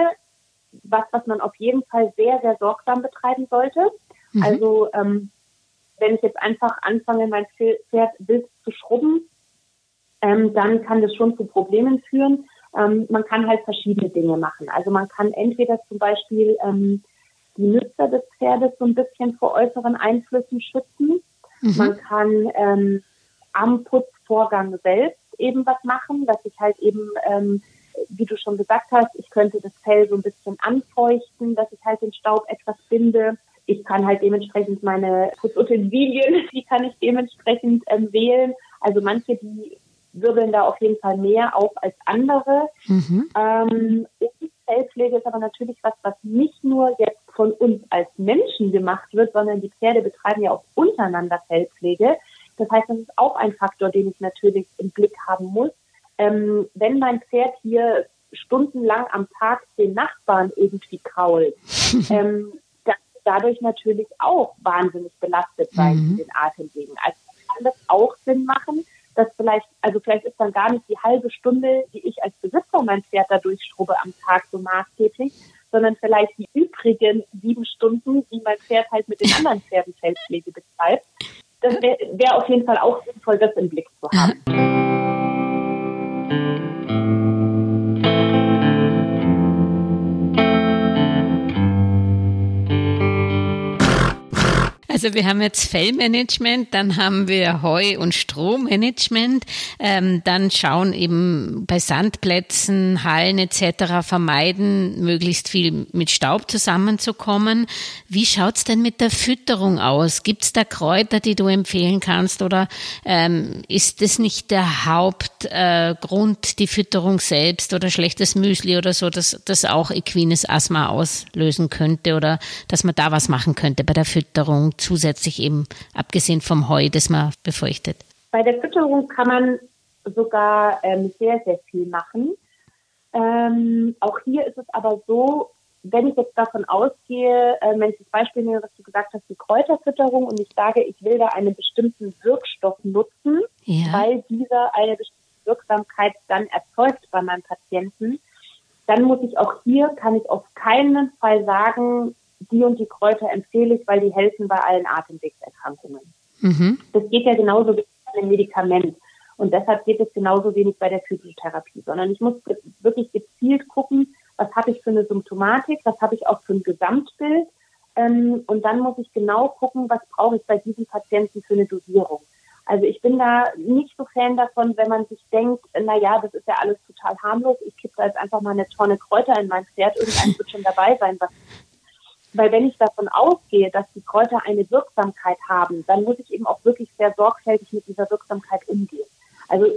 was, was man auf jeden Fall sehr, sehr sorgsam betreiben sollte. Mhm. Also ähm, wenn ich jetzt einfach anfange, mein Pferd wild zu schrubben, ähm, dann kann das schon zu Problemen führen. Ähm, man kann halt verschiedene Dinge machen. Also man kann entweder zum Beispiel ähm, die Nützer des Pferdes so ein bisschen vor äußeren Einflüssen schützen. Mhm. Man kann ähm, am Putzvorgang selbst eben was machen, dass ich halt eben, ähm, wie du schon gesagt hast, ich könnte das Fell so ein bisschen anfeuchten, dass ich halt den Staub etwas binde. Ich kann halt dementsprechend meine Putzutensilien, die kann ich dementsprechend ähm, wählen. Also manche, die wirbeln da auf jeden Fall mehr auf als andere. Mhm. Ähm, Fellpflege ist aber natürlich was, was nicht nur jetzt von uns als Menschen gemacht wird, sondern die Pferde betreiben ja auch untereinander Fellpflege. Das heißt, das ist auch ein Faktor, den ich natürlich im Blick haben muss. Ähm, wenn mein Pferd hier stundenlang am Tag den Nachbarn irgendwie krault, ähm, dann dadurch natürlich auch wahnsinnig belastet sein mhm. in den Atemwegen. Also kann das auch Sinn machen, dass vielleicht, also vielleicht ist dann gar nicht die halbe Stunde, die ich als Besitzer mein Pferd da durchschrubbe am Tag so maßgeblich, sondern vielleicht die übrigen sieben Stunden, die mein Pferd halt mit den anderen Pferden Feldpflege betreibt. Das wäre wär auf jeden Fall auch sinnvoll, das im Blick zu haben. Also wir haben jetzt Fellmanagement, dann haben wir Heu- und Strohmanagement, ähm, dann schauen eben bei Sandplätzen, Hallen etc. vermeiden, möglichst viel mit Staub zusammenzukommen. Wie schaut's denn mit der Fütterung aus? Gibt's da Kräuter, die du empfehlen kannst oder ähm, ist das nicht der Hauptgrund, äh, die Fütterung selbst oder schlechtes Müsli oder so, dass das auch equines Asthma auslösen könnte oder dass man da was machen könnte bei der Fütterung zusätzlich eben, abgesehen vom Heu, das man befeuchtet? Bei der Fütterung kann man sogar ähm, sehr, sehr viel machen. Ähm, auch hier ist es aber so, wenn ich jetzt davon ausgehe, äh, wenn ich das Beispiel nehme, was du gesagt hast, die Kräuterfütterung und ich sage, ich will da einen bestimmten Wirkstoff nutzen, ja. weil dieser eine bestimmte Wirksamkeit dann erzeugt bei meinem Patienten, dann muss ich auch hier, kann ich auf keinen Fall sagen, die und die Kräuter empfehle ich, weil die helfen bei allen Atemwegserkrankungen. Mhm. Das geht ja genauso wie bei einem Medikament. Und deshalb geht es genauso wenig bei der Physiotherapie, sondern ich muss wirklich gezielt gucken, was habe ich für eine Symptomatik, was habe ich auch für ein Gesamtbild. Ähm, und dann muss ich genau gucken, was brauche ich bei diesen Patienten für eine Dosierung. Also ich bin da nicht so Fan davon, wenn man sich denkt, na ja, das ist ja alles total harmlos, ich kippe da jetzt einfach mal eine Tonne Kräuter in mein Pferd, irgendein wird schon dabei sein, was weil wenn ich davon ausgehe, dass die Kräuter eine Wirksamkeit haben, dann muss ich eben auch wirklich sehr sorgfältig mit dieser Wirksamkeit umgehen. Also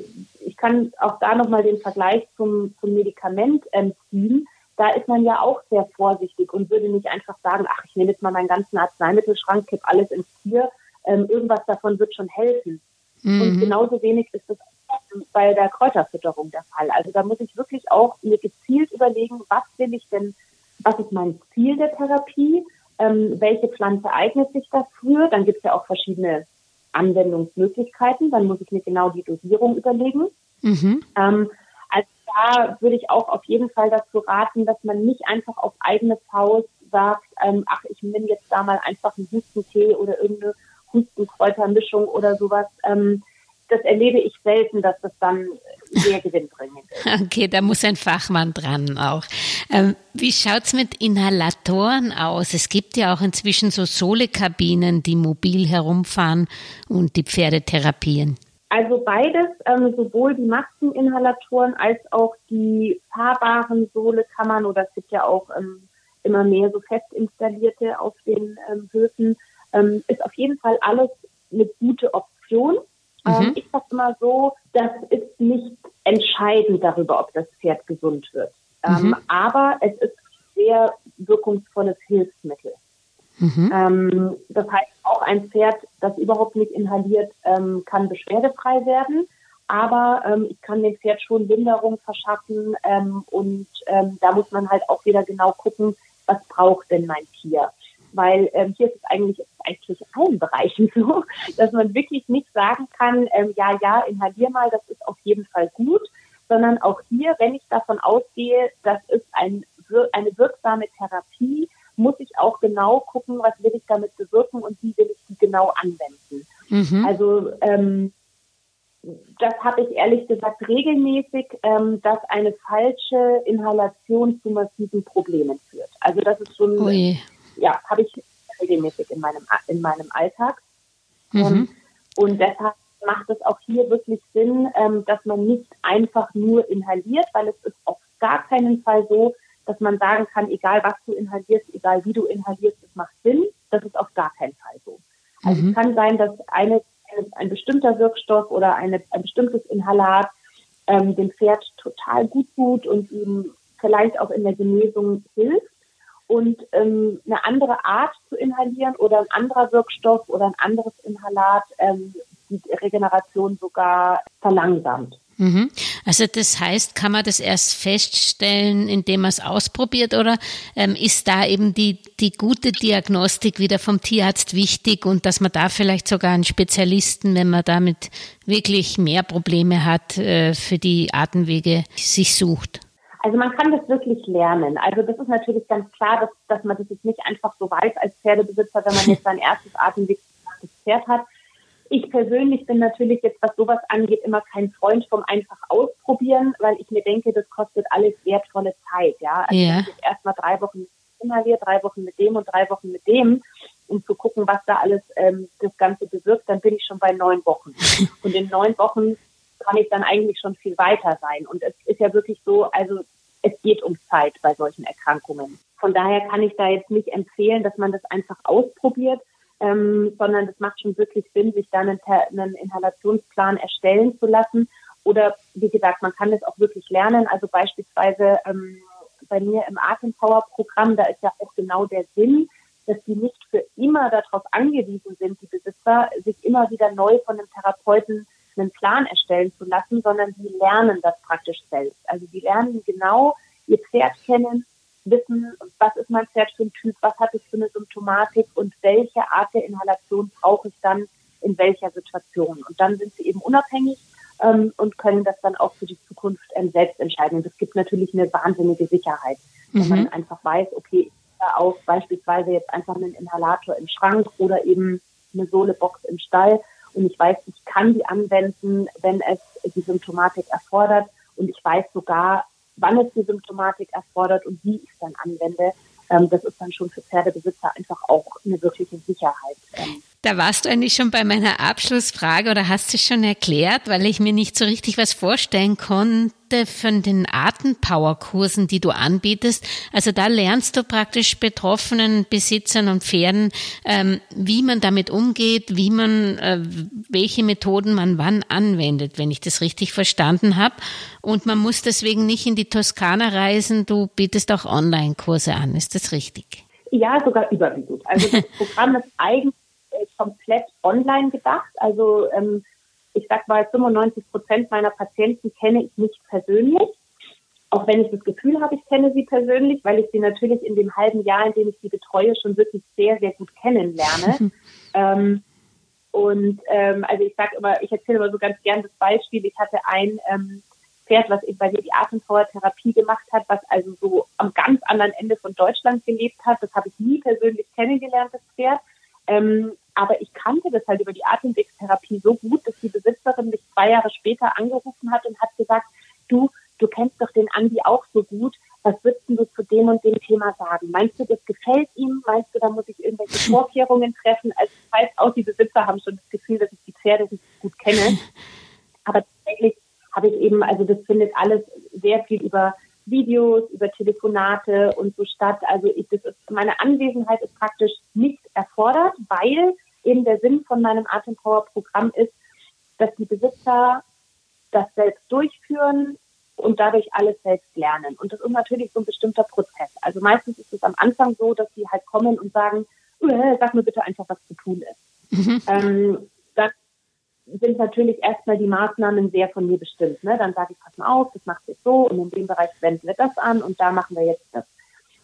ich kann auch da nochmal den Vergleich zum, zum Medikament ziehen. Da ist man ja auch sehr vorsichtig und würde nicht einfach sagen, ach, ich nehme jetzt mal meinen ganzen Arzneimittelschrank, kipp alles ins Tier, ähm, irgendwas davon wird schon helfen. Mhm. Und genauso wenig ist es bei der Kräuterfütterung der Fall. Also da muss ich wirklich auch mir gezielt überlegen, was will ich denn was ist mein Ziel der Therapie, ähm, welche Pflanze eignet sich dafür. Dann gibt es ja auch verschiedene Anwendungsmöglichkeiten. Dann muss ich mir genau die Dosierung überlegen. Mhm. Ähm, also da würde ich auch auf jeden Fall dazu raten, dass man nicht einfach auf eigene Faust sagt, ähm, ach, ich nehme jetzt da mal einfach einen Hustentee oder irgendeine Hustenkräutermischung oder sowas. Ähm, das erlebe ich selten, dass das dann sehr gewinnbringend ist. Okay, da muss ein Fachmann dran auch. Ähm, wie schaut's mit Inhalatoren aus? Es gibt ja auch inzwischen so Solekabinen, die mobil herumfahren und die Pferde therapieren. Also beides, ähm, sowohl die Maskeninhalatoren als auch die fahrbaren Sohlekammern oder es gibt ja auch ähm, immer mehr so fest installierte auf den ähm, Höfen, ähm, ist auf jeden Fall alles eine gute Option. Ähm, mhm. ich sage immer so, das ist nicht entscheidend darüber, ob das Pferd gesund wird. Ähm, mhm. Aber es ist ein sehr wirkungsvolles Hilfsmittel. Mhm. Ähm, das heißt, auch ein Pferd, das überhaupt nicht inhaliert, ähm, kann beschwerdefrei werden. Aber ähm, ich kann dem Pferd schon Linderung verschaffen ähm, und da muss man halt auch wieder genau gucken, was braucht denn mein Tier. Weil ähm, hier ist es eigentlich, eigentlich in allen Bereichen so, dass man wirklich nicht sagen kann, ähm, ja, ja, inhalier mal, das ist auf jeden Fall gut, sondern auch hier, wenn ich davon ausgehe, das ist ein, eine wirksame Therapie, muss ich auch genau gucken, was will ich damit bewirken und wie will ich die genau anwenden. Mhm. Also ähm, das habe ich ehrlich gesagt regelmäßig, ähm, dass eine falsche Inhalation zu massiven Problemen führt. Also das ist schon, Ui. Ja, habe ich regelmäßig in meinem in meinem Alltag. Mhm. Ähm, und deshalb macht es auch hier wirklich Sinn, ähm, dass man nicht einfach nur inhaliert, weil es ist auf gar keinen Fall so, dass man sagen kann, egal was du inhalierst, egal wie du inhalierst, es macht Sinn. Das ist auf gar keinen Fall so. Also mhm. es kann sein, dass eine, ein, ein bestimmter Wirkstoff oder eine, ein bestimmtes Inhalat ähm, dem Pferd total gut tut und ihm vielleicht auch in der Genesung hilft. Und ähm, eine andere Art zu inhalieren oder ein anderer Wirkstoff oder ein anderes Inhalat ähm, die Regeneration sogar verlangsamt. Mhm. Also das heißt, kann man das erst feststellen, indem man es ausprobiert oder ähm, ist da eben die, die gute Diagnostik wieder vom Tierarzt wichtig und dass man da vielleicht sogar einen Spezialisten, wenn man damit wirklich mehr Probleme hat, äh, für die Atemwege sich sucht? Also man kann das wirklich lernen. Also das ist natürlich ganz klar, dass, dass man das jetzt nicht einfach so weiß als Pferdebesitzer, wenn man jetzt sein erstes Atemweg Pferd hat, ich persönlich bin natürlich jetzt, was sowas angeht, immer kein Freund vom einfach ausprobieren, weil ich mir denke, das kostet alles wertvolle Zeit, ja. Also ja. ich erstmal drei Wochen inhaliert, drei Wochen mit dem und drei Wochen mit dem, um zu gucken, was da alles ähm, das Ganze bewirkt, dann bin ich schon bei neun Wochen. Und in neun Wochen kann ich dann eigentlich schon viel weiter sein. Und es ist ja wirklich so, also es geht um Zeit bei solchen Erkrankungen. Von daher kann ich da jetzt nicht empfehlen, dass man das einfach ausprobiert, ähm, sondern es macht schon wirklich Sinn, sich dann einen, einen Inhalationsplan erstellen zu lassen. Oder wie gesagt, man kann das auch wirklich lernen. Also beispielsweise ähm, bei mir im Atempower-Programm, da ist ja auch genau der Sinn, dass die nicht für immer darauf angewiesen sind, die Besitzer, sich immer wieder neu von einem Therapeuten einen Plan erstellen zu lassen, sondern die lernen das praktisch selbst. Also die lernen genau ihr Pferd kennen, wissen, was ist mein Pferd für ein Typ, was hat es für eine Symptomatik und welche Art der Inhalation brauche ich dann in welcher Situation. Und dann sind sie eben unabhängig ähm, und können das dann auch für die Zukunft ähm, selbst entscheiden. Und das gibt natürlich eine wahnsinnige Sicherheit, mhm. wenn man einfach weiß, okay, ich auch beispielsweise jetzt einfach einen Inhalator im Schrank oder eben eine Sohlebox im Stall und ich weiß, ich kann die anwenden, wenn es die Symptomatik erfordert und ich weiß sogar, wann es die Symptomatik erfordert und wie ich es dann anwende, ähm, das ist dann schon für Pferdebesitzer einfach auch eine wirkliche Sicherheit. Da warst du eigentlich schon bei meiner Abschlussfrage oder hast du schon erklärt, weil ich mir nicht so richtig was vorstellen konnte von den Atempower-Kursen, die du anbietest. Also da lernst du praktisch betroffenen Besitzern und Pferden, ähm, wie man damit umgeht, wie man, äh, welche Methoden man wann anwendet, wenn ich das richtig verstanden habe. Und man muss deswegen nicht in die Toskana reisen. Du bietest auch Online-Kurse an. Ist das richtig? Ja, sogar überwiegend. Also das Programm ist eigentlich komplett online gedacht. Also ähm, ich sag mal, 95 Prozent meiner Patienten kenne ich nicht persönlich. Auch wenn ich das Gefühl habe, ich kenne sie persönlich, weil ich sie natürlich in dem halben Jahr, in dem ich sie betreue, schon wirklich sehr, sehr gut kennenlerne. ähm, und ähm, also ich sage immer, ich erzähle immer so ganz gern das Beispiel. Ich hatte ein ähm, Pferd, was ich bei mir die Atempower-Therapie gemacht hat, was also so am ganz anderen Ende von Deutschland gelebt hat. Das habe ich nie persönlich kennengelernt, das Pferd. Ähm, aber ich kannte das halt über die Atemwegstherapie so gut, dass die Besitzerin mich zwei Jahre später angerufen hat und hat gesagt, du, du kennst doch den Andi auch so gut. Was würdest du zu dem und dem Thema sagen? Meinst du, das gefällt ihm? Meinst du, da muss ich irgendwelche Vorkehrungen treffen? Also das heißt, auch die Besitzer haben schon das Gefühl, dass ich die Pferde nicht gut kenne. Aber tatsächlich habe ich eben, also das findet alles sehr viel über Videos, über Telefonate und so statt. Also ich, das ist, meine Anwesenheit ist praktisch nicht erfordert, weil eben der Sinn von meinem Atempower-Programm ist, dass die Besitzer das selbst durchführen und dadurch alles selbst lernen. Und das ist natürlich so ein bestimmter Prozess. Also meistens ist es am Anfang so, dass sie halt kommen und sagen, äh, sag mir bitte einfach, was zu tun ist. Mhm. Ähm, dann sind natürlich erstmal die Maßnahmen sehr von mir bestimmt. Ne? Dann sage ich, pass mal auf, das macht sich so und in dem Bereich wenden wir das an und da machen wir jetzt das.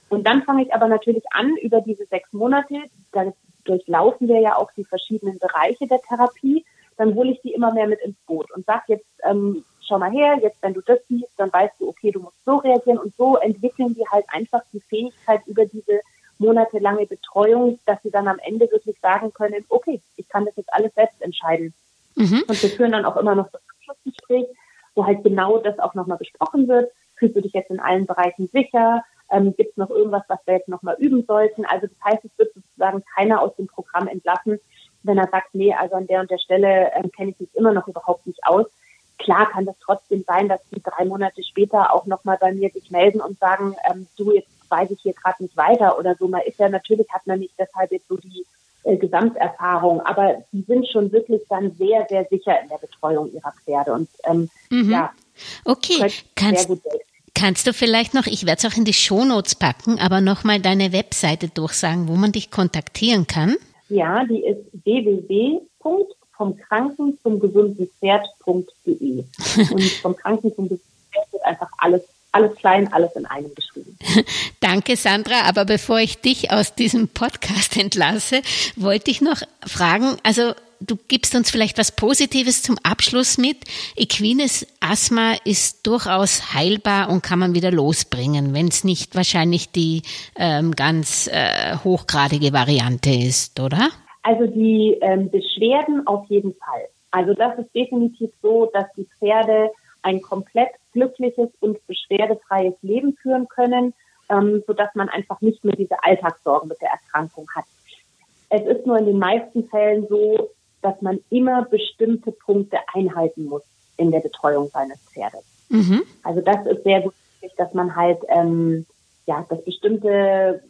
Und dann fange ich aber natürlich an, über diese sechs Monate, da durchlaufen wir ja auch die verschiedenen Bereiche der Therapie, dann hole ich die immer mehr mit ins Boot und sage jetzt, ähm, schau mal her, jetzt wenn du das siehst, dann weißt du, okay, du musst so reagieren und so entwickeln die halt einfach die Fähigkeit über diese monatelange Betreuung, dass sie dann am Ende wirklich sagen können, okay, ich kann das jetzt alles selbst entscheiden. Mhm. Und wir führen dann auch immer noch das Abschlussgespräch, wo halt genau das auch nochmal besprochen wird. Fühlst du dich jetzt in allen Bereichen sicher? Ähm, Gibt es noch irgendwas, was wir jetzt nochmal üben sollten? Also das heißt, es wird sozusagen keiner aus dem Programm entlassen, wenn er sagt, nee, also an der und der Stelle ähm, kenne ich mich immer noch überhaupt nicht aus. Klar kann das trotzdem sein, dass die drei Monate später auch nochmal bei mir sich melden und sagen, ähm, du, jetzt weiß ich hier gerade nicht weiter oder so. Man ist ja natürlich, hat man nicht deshalb jetzt so die äh, Gesamterfahrung, aber die sind schon wirklich dann sehr, sehr sicher in der Betreuung ihrer Pferde und ähm, mhm. ja. Okay, kannst, kannst du vielleicht noch, ich werde es auch in die Shownotes packen, aber nochmal deine Webseite durchsagen, wo man dich kontaktieren kann? Ja, die ist www vom Kranken zum gesunden Pferd.de. Und vom Kranken zum gesunden Pferd wird einfach alles alles klein, alles in einem geschrieben. Danke, Sandra. Aber bevor ich dich aus diesem Podcast entlasse, wollte ich noch fragen, also du gibst uns vielleicht was Positives zum Abschluss mit. Equines Asthma ist durchaus heilbar und kann man wieder losbringen, wenn es nicht wahrscheinlich die ähm, ganz äh, hochgradige Variante ist, oder? Also die ähm, Beschwerden auf jeden Fall. Also das ist definitiv so, dass die Pferde ein komplett glückliches und beschwerdefreies Leben führen können, ähm, sodass man einfach nicht mehr diese Alltagssorgen mit der Erkrankung hat. Es ist nur in den meisten Fällen so, dass man immer bestimmte Punkte einhalten muss in der Betreuung seines Pferdes. Mhm. Also das ist sehr gut, dass man halt ähm, ja, dass bestimmte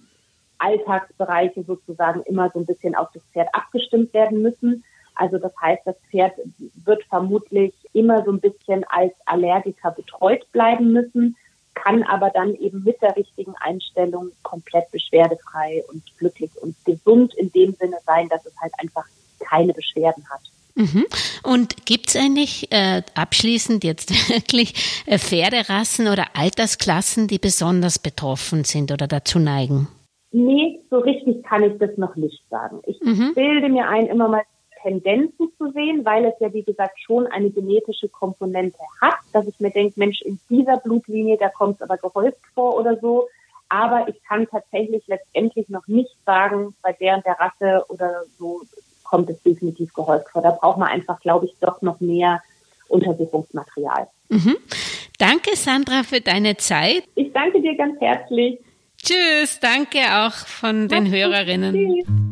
Alltagsbereiche sozusagen immer so ein bisschen auf das Pferd abgestimmt werden müssen. Also das heißt, das Pferd wird vermutlich immer so ein bisschen als Allergiker betreut bleiben müssen, kann aber dann eben mit der richtigen Einstellung komplett beschwerdefrei und glücklich und gesund in dem Sinne sein, dass es halt einfach keine Beschwerden hat. Mhm. Und gibt es eigentlich äh, abschließend jetzt wirklich äh, Pferderassen oder Altersklassen, die besonders betroffen sind oder dazu neigen? Nee, so richtig kann ich das noch nicht sagen. Ich mhm. bilde mir ein, immer mal Tendenzen zu sehen, weil es ja, wie gesagt, schon eine genetische Komponente hat, dass ich mir denke, Mensch, in dieser Blutlinie, da kommt es aber gehäuft vor oder so. Aber ich kann tatsächlich letztendlich noch nicht sagen, bei der und der Rasse oder so kommt es definitiv gehäuft vor. Da braucht man einfach, glaube ich, doch noch mehr Untersuchungsmaterial. Mhm. Danke, Sandra, für deine Zeit. Ich danke dir ganz herzlich. Tschüss, danke auch von den Hörerinnen.